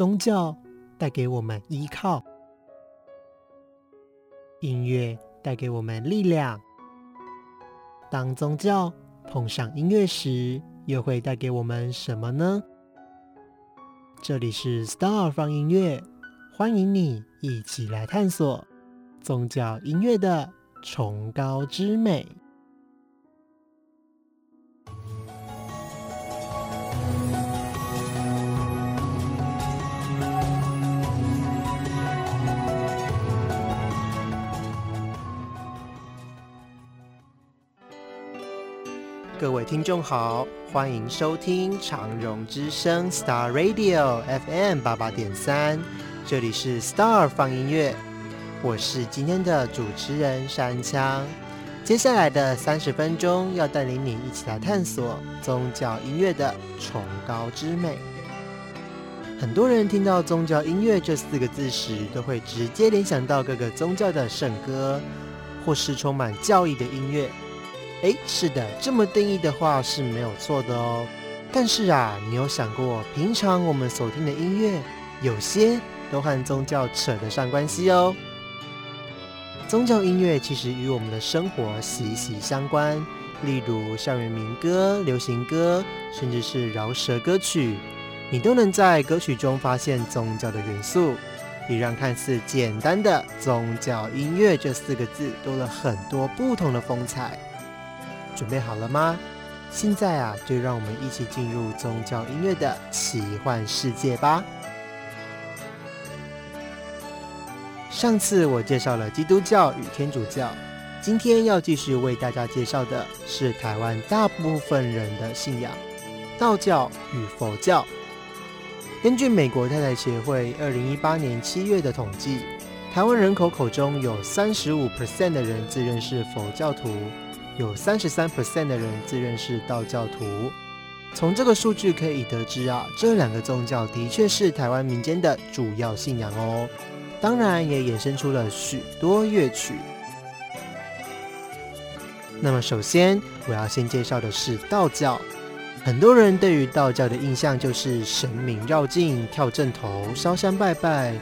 宗教带给我们依靠，音乐带给我们力量。当宗教碰上音乐时，又会带给我们什么呢？这里是 Star 放音乐，欢迎你一起来探索宗教音乐的崇高之美。听众好，欢迎收听长荣之声 Star Radio FM 八八点三，这里是 Star 放音乐，我是今天的主持人山枪。接下来的三十分钟要带领你一起来探索宗教音乐的崇高之美。很多人听到宗教音乐这四个字时，都会直接联想到各个宗教的圣歌，或是充满教义的音乐。哎，是的，这么定义的话是没有错的哦。但是啊，你有想过，平常我们所听的音乐，有些都和宗教扯得上关系哦。宗教音乐其实与我们的生活息息相关，例如校园民歌、流行歌，甚至是饶舌歌曲，你都能在歌曲中发现宗教的元素，也让看似简单的宗教音乐这四个字多了很多不同的风采。准备好了吗？现在啊，就让我们一起进入宗教音乐的奇幻世界吧。上次我介绍了基督教与天主教，今天要继续为大家介绍的是台湾大部分人的信仰——道教与佛教。根据美国太太协会二零一八年七月的统计，台湾人口口中有三十五 percent 的人自认是佛教徒。有三十三 percent 的人自认是道教徒。从这个数据可以得知啊，这两个宗教的确是台湾民间的主要信仰哦。当然，也衍生出了许多乐曲。那么，首先我要先介绍的是道教。很多人对于道教的印象就是神明绕境、跳正头、烧香拜拜，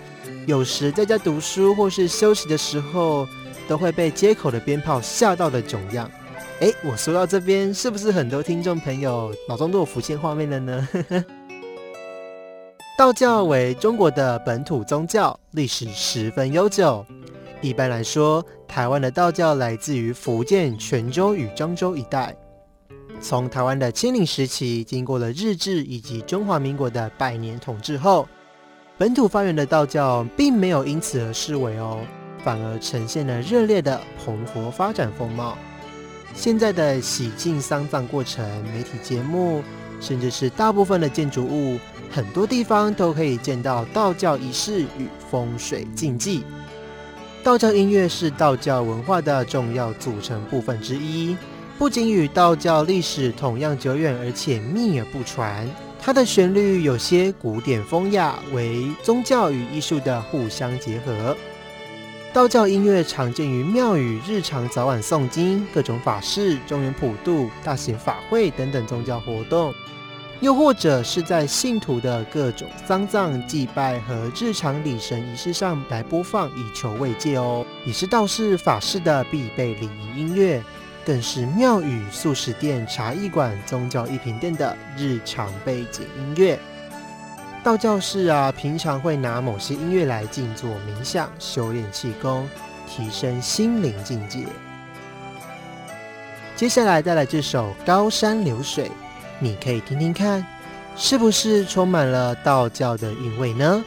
有时在家读书或是休息的时候，都会被街口的鞭炮吓到的囧样。哎，我说到这边，是不是很多听众朋友脑中都有浮现画面了呢？道教为中国的本土宗教，历史十分悠久。一般来说，台湾的道教来自于福建泉州与漳州一带。从台湾的清领时期，经过了日治以及中华民国的百年统治后，本土发源的道教并没有因此而失为哦，反而呈现了热烈的蓬勃发展风貌。现在的喜庆丧葬过程、媒体节目，甚至是大部分的建筑物，很多地方都可以见到道教仪式与风水禁忌。道教音乐是道教文化的重要组成部分之一，不仅与道教历史同样久远，而且秘而不传。它的旋律有些古典风雅，为宗教与艺术的互相结合。道教音乐常见于庙宇日常早晚诵经、各种法事、中元普渡、大型法会等等宗教活动，又或者是在信徒的各种丧葬祭拜和日常礼神仪式上来播放，以求慰藉哦。也是道士法事的必备礼仪音乐，更是庙宇、素食店、茶艺馆、宗教一品店的日常背景音乐。道教士啊，平常会拿某些音乐来静坐冥想、修炼气功、提升心灵境界。接下来带来这首《高山流水》，你可以听听看，是不是充满了道教的韵味呢？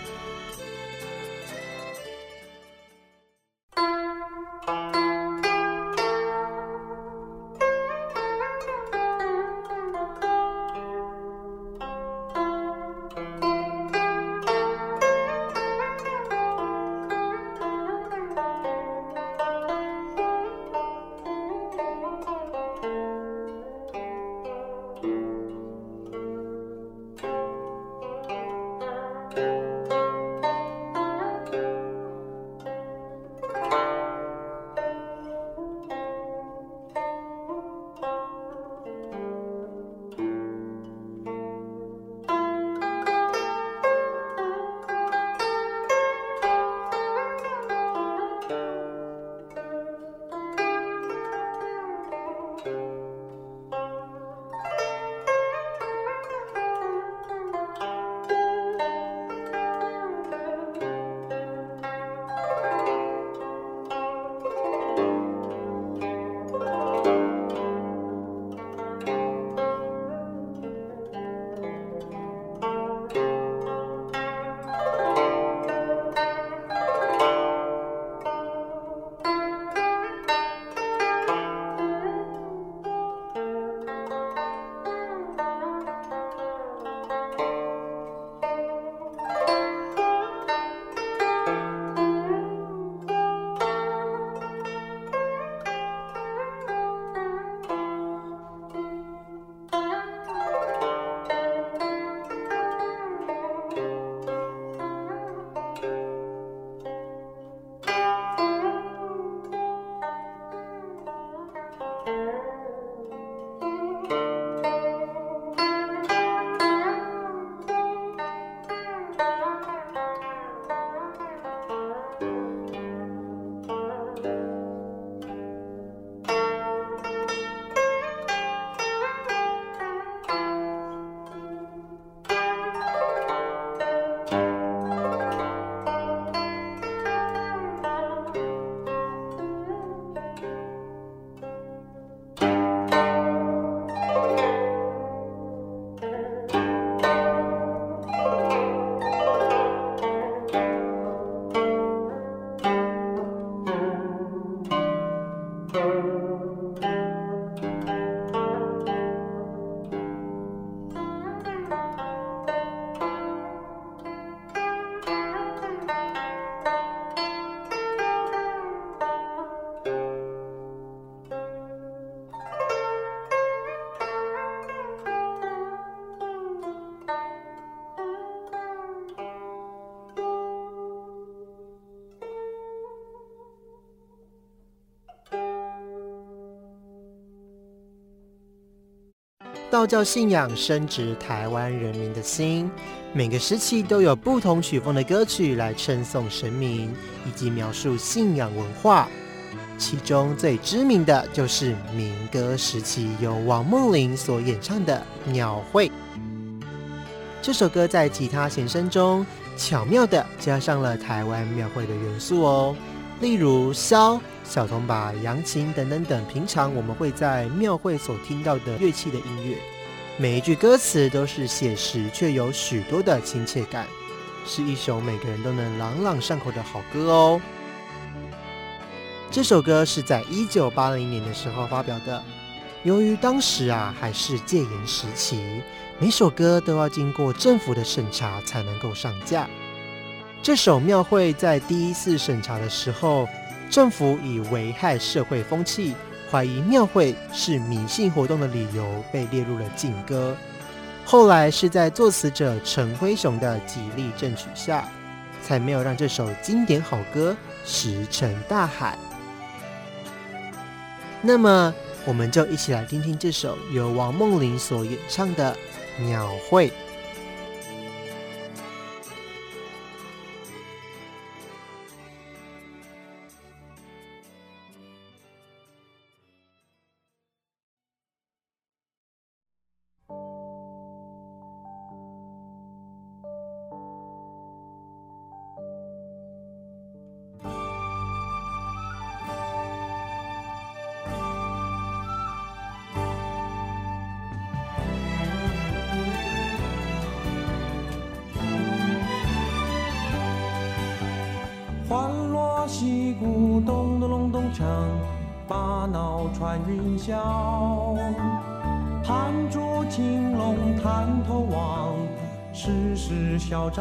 道教信仰深植台湾人民的心，每个时期都有不同曲风的歌曲来称颂神明以及描述信仰文化。其中最知名的就是民歌时期由王梦玲所演唱的《鸟会》。这首歌在吉他弦声中巧妙地加上了台湾庙会的元素哦，例如箫、小铜把、扬琴等等等，平常我们会在庙会所听到的乐器的音乐。每一句歌词都是写实，却有许多的亲切感，是一首每个人都能朗朗上口的好歌哦。这首歌是在一九八零年的时候发表的，由于当时啊还是戒严时期。每首歌都要经过政府的审查才能够上架。这首庙会在第一次审查的时候，政府以危害社会风气、怀疑庙会是迷信活动的理由，被列入了禁歌。后来是在作词者陈辉雄的极力争取下，才没有让这首经典好歌石沉大海。那么，我们就一起来听听这首由王梦玲所演唱的。鸟会。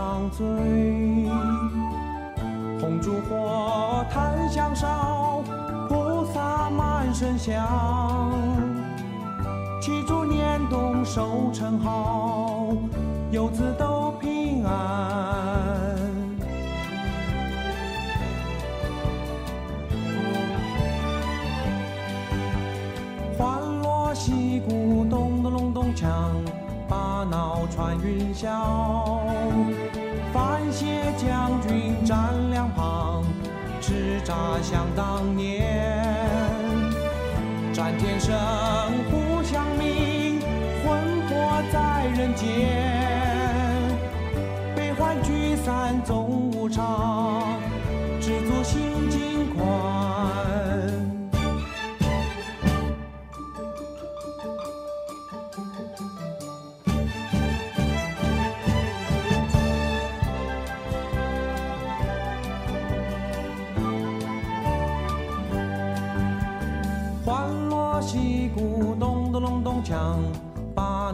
时笑张嘴。红烛火，檀香烧，菩萨满身香。祈祝年冬收成好，游子都平安。花落西鼓咚咚隆咚锵把脑穿云霄，范谢将军站两旁，叱咤想当年。战天生，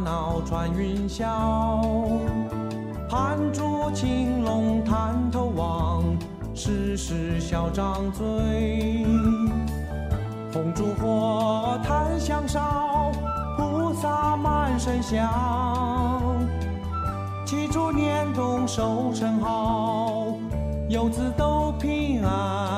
脑穿云霄，盘珠青龙探头望，世事笑张嘴。红烛火，檀香烧，菩萨满身香。祈祝年冬收成好，游子都平安。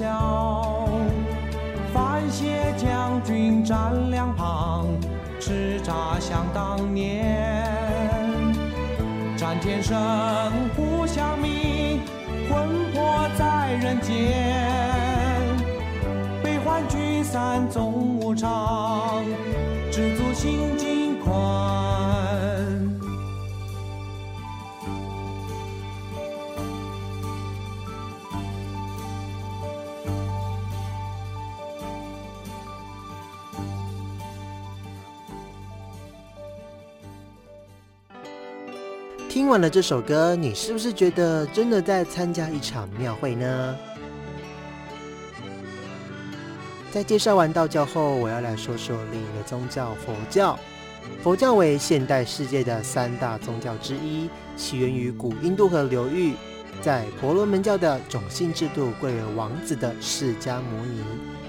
笑。范谢将军站两旁，叱咤想当年。战天生，呼响鸣，魂魄在人间。悲欢聚散总无常，知足心境宽。完了这首歌，你是不是觉得真的在参加一场庙会呢？在介绍完道教后，我要来说说另一个宗教——佛教。佛教为现代世界的三大宗教之一，起源于古印度河流域。在婆罗门教的种姓制度贵为王子的释迦牟尼，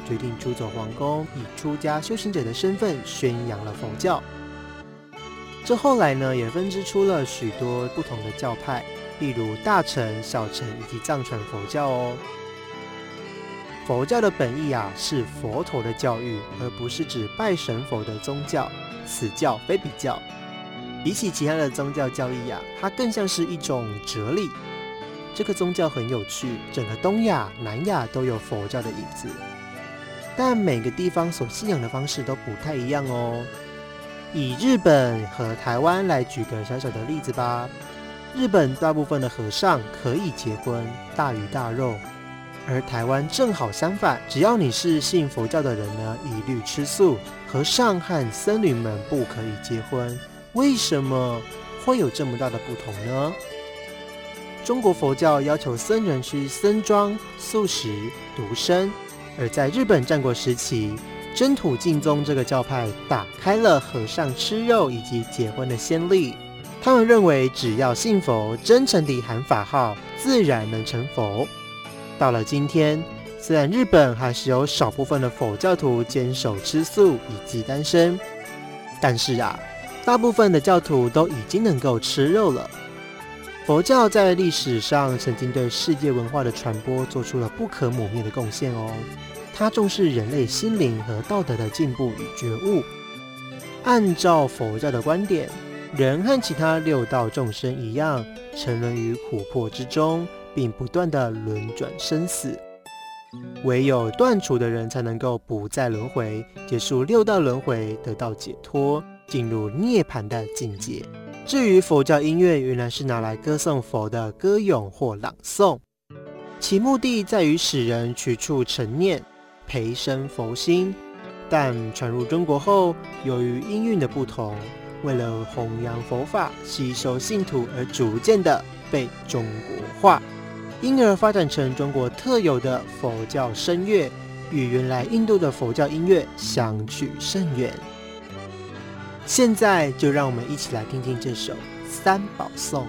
决定出走皇宫，以出家修行者的身份宣扬了佛教。这后来呢，也分支出了许多不同的教派，例如大乘、小乘以及藏传佛教哦。佛教的本意啊，是佛陀的教育，而不是指拜神佛的宗教。此教非彼教。比起其他的宗教教义啊，它更像是一种哲理。这个宗教很有趣，整个东亚、南亚都有佛教的影子，但每个地方所信仰的方式都不太一样哦。以日本和台湾来举个小小的例子吧。日本大部分的和尚可以结婚，大鱼大肉。而台湾正好相反，只要你是信佛教的人呢，一律吃素。和尚和僧侣们不可以结婚，为什么会有这么大的不同呢？中国佛教要求僧人需僧装、素食、独身，而在日本战国时期，真土净宗这个教派打开了和尚吃肉以及结婚的先例。他们认为，只要信佛，真诚地喊法号，自然能成佛。到了今天，虽然日本还是有少部分的佛教徒坚守吃素以及单身，但是啊，大部分的教徒都已经能够吃肉了。佛教在历史上曾经对世界文化的传播做出了不可磨灭的贡献哦。它重视人类心灵和道德的进步与觉悟。按照佛教的观点，人和其他六道众生一样，沉沦于琥珀之中。并不断的轮转生死，唯有断除的人才能够不再轮回，结束六道轮回，得到解脱，进入涅槃的境界。至于佛教音乐，原来是拿来歌颂佛的歌咏或朗诵，其目的在于使人取处成念，培生佛心。但传入中国后，由于音韵的不同，为了弘扬佛法、吸收信徒，而逐渐的被中国化。因而发展成中国特有的佛教声乐，与原来印度的佛教音乐相去甚远。现在就让我们一起来听听这首《三宝颂》。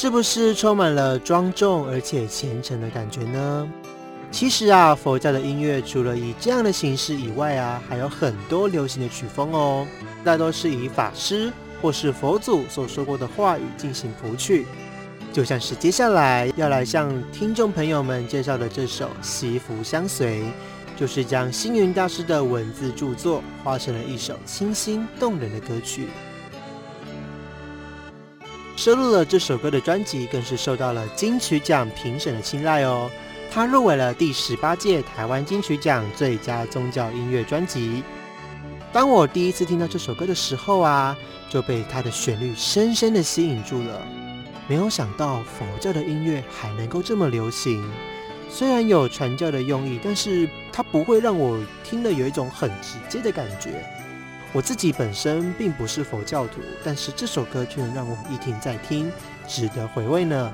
是不是充满了庄重而且虔诚的感觉呢？其实啊，佛教的音乐除了以这样的形式以外啊，还有很多流行的曲风哦，大多是以法师或是佛祖所说过的话语进行谱曲。就像是接下来要来向听众朋友们介绍的这首《西服相随》，就是将星云大师的文字著作画成了一首清新动人的歌曲。收录了这首歌的专辑，更是受到了金曲奖评审的青睐哦。他入围了第十八届台湾金曲奖最佳宗教音乐专辑。当我第一次听到这首歌的时候啊，就被它的旋律深深的吸引住了。没有想到佛教的音乐还能够这么流行，虽然有传教的用意，但是它不会让我听了有一种很直接的感觉。我自己本身并不是佛教徒，但是这首歌却能让我一听再听，值得回味呢。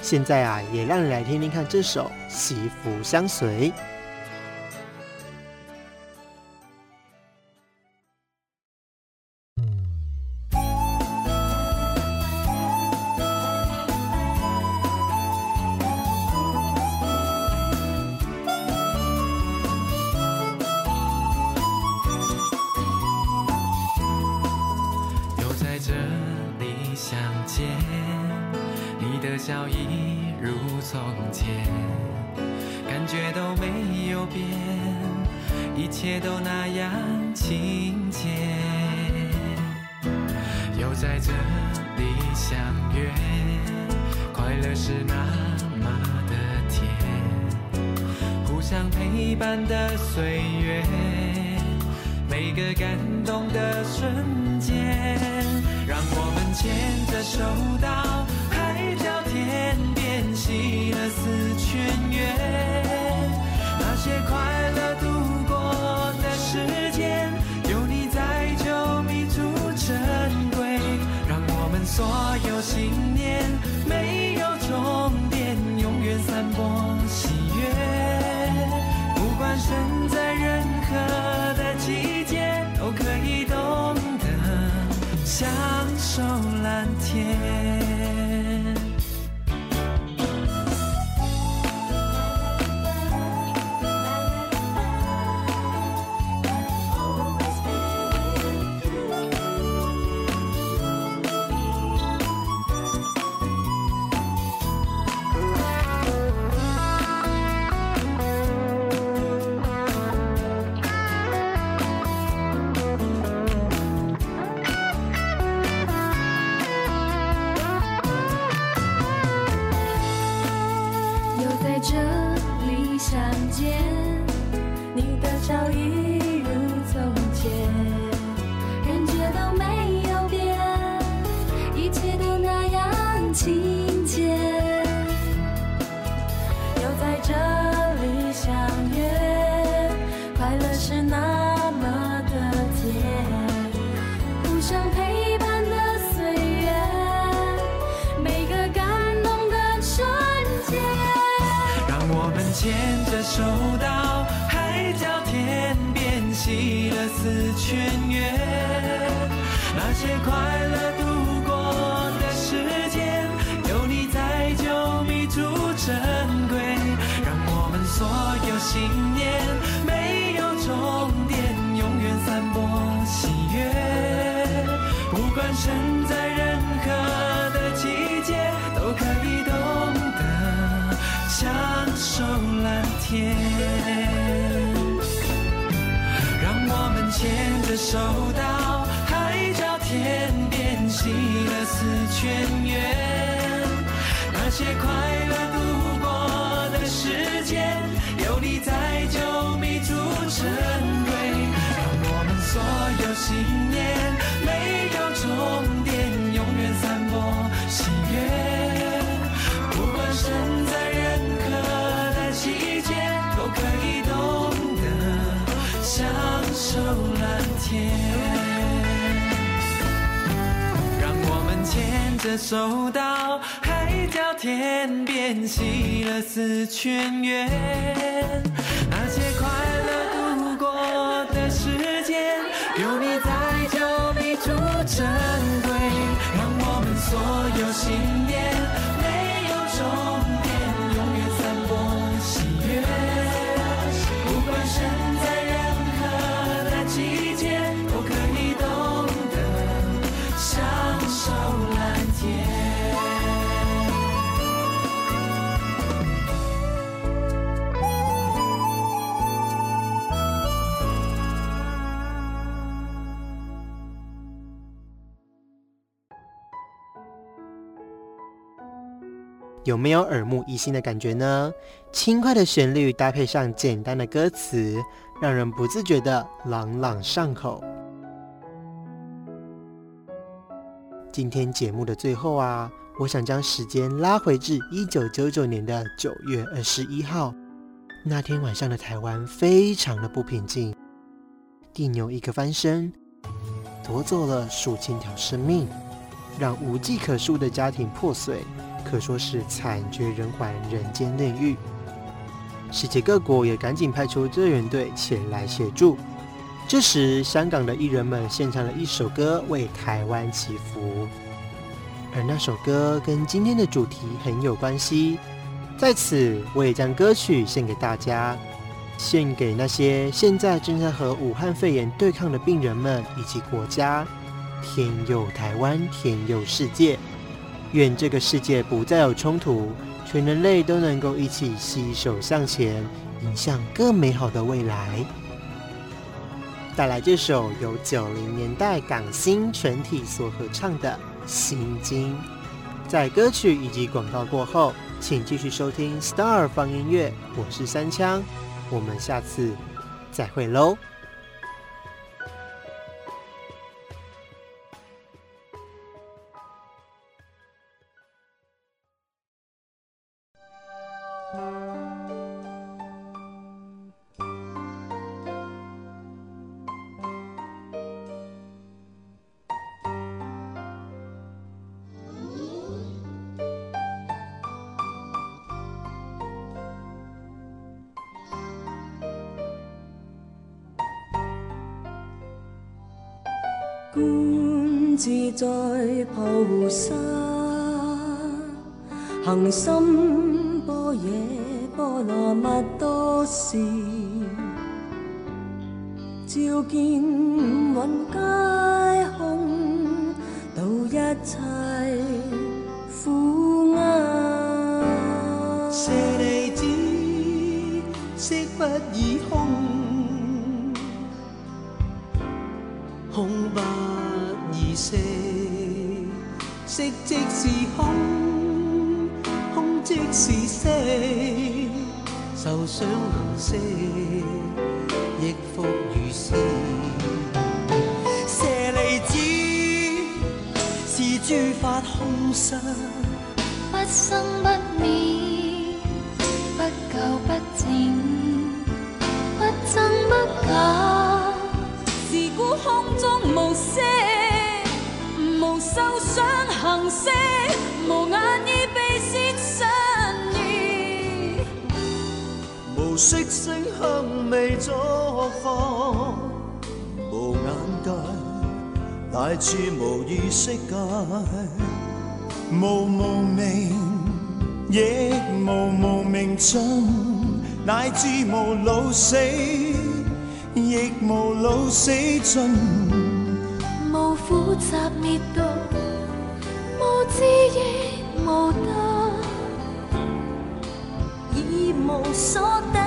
现在啊，也让你来听听看这首《祈福相随》。是那么的甜，互相陪伴的岁月，每个感动的瞬间，让我们牵着手到海角天边，喜乐似泉源。那些快乐度过的时间，有你在就弥足珍贵。让我们所有信念。终点永远散播喜悦。不管身在任何的季节都可以懂得享受蓝天。些快乐度过的时间有你在就弥足珍贵让我们所有信念没有终点永远散播喜悦不管身在任何的季节都可以懂得享受蓝天让我们牵着手快乐度过的时间有你在就弥足珍贵让我们所有信念没有终点永远散播喜悦。不管身在任何的季节都可以懂得享受蓝天。牵着手到海角天边喜乐似泉月那些快乐度过的时间有你在就弥足珍贵让我们所有信念没有终有没有耳目一新的感觉呢？轻快的旋律搭配上简单的歌词，让人不自觉的朗朗上口。今天节目的最后啊，我想将时间拉回至一九九九年的九月二十一号，那天晚上的台湾非常的不平静，地牛一个翻身，夺走了数千条生命，让无计可数的家庭破碎。可说是惨绝人寰，人间炼狱。世界各国也赶紧派出救援队前来协助。这时，香港的艺人们献唱了一首歌为台湾祈福，而那首歌跟今天的主题很有关系。在此，我也将歌曲献给大家，献给那些现在正在和武汉肺炎对抗的病人们以及国家。天佑台湾，天佑世界。愿这个世界不再有冲突，全人类都能够一起携手向前，迎向更美好的未来。带来这首由九零年代港星全体所合唱的《心经》。在歌曲以及广告过后，请继续收听 Star 放音乐，我是三枪，我们下次再会喽。行深般若波罗蜜多时，照见五蕴皆空，度一切苦厄。舍利子，色不异空，空不异色，色即是，空受想行识，亦复如是。舍利子，是诸法空相。不生不灭，不垢不净，不增不減。是故空中無色，無受想行识，息声香味作放，无眼界乃至无意识界，无无明，亦无无明尽，乃至无老死，亦无老死尽，无苦集灭。无所得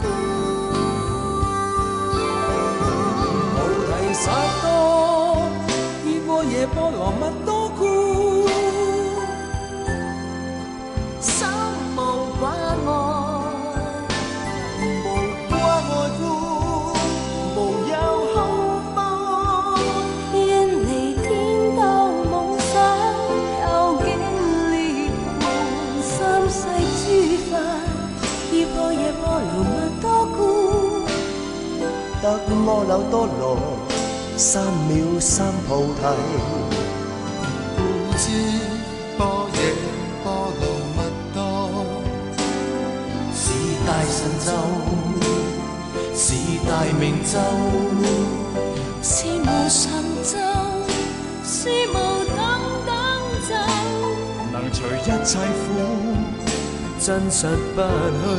故。菩提萨埵，依般若波罗蜜多三菩提。故知般若波羅蜜多，是大神咒，是大明咒。是無神咒，是無等等咒。能除一切苦，真實不虚。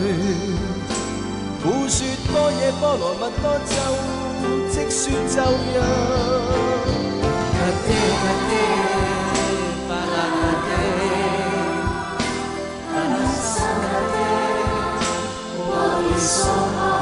故說般若波罗蜜多咒，即說咒曰。so high.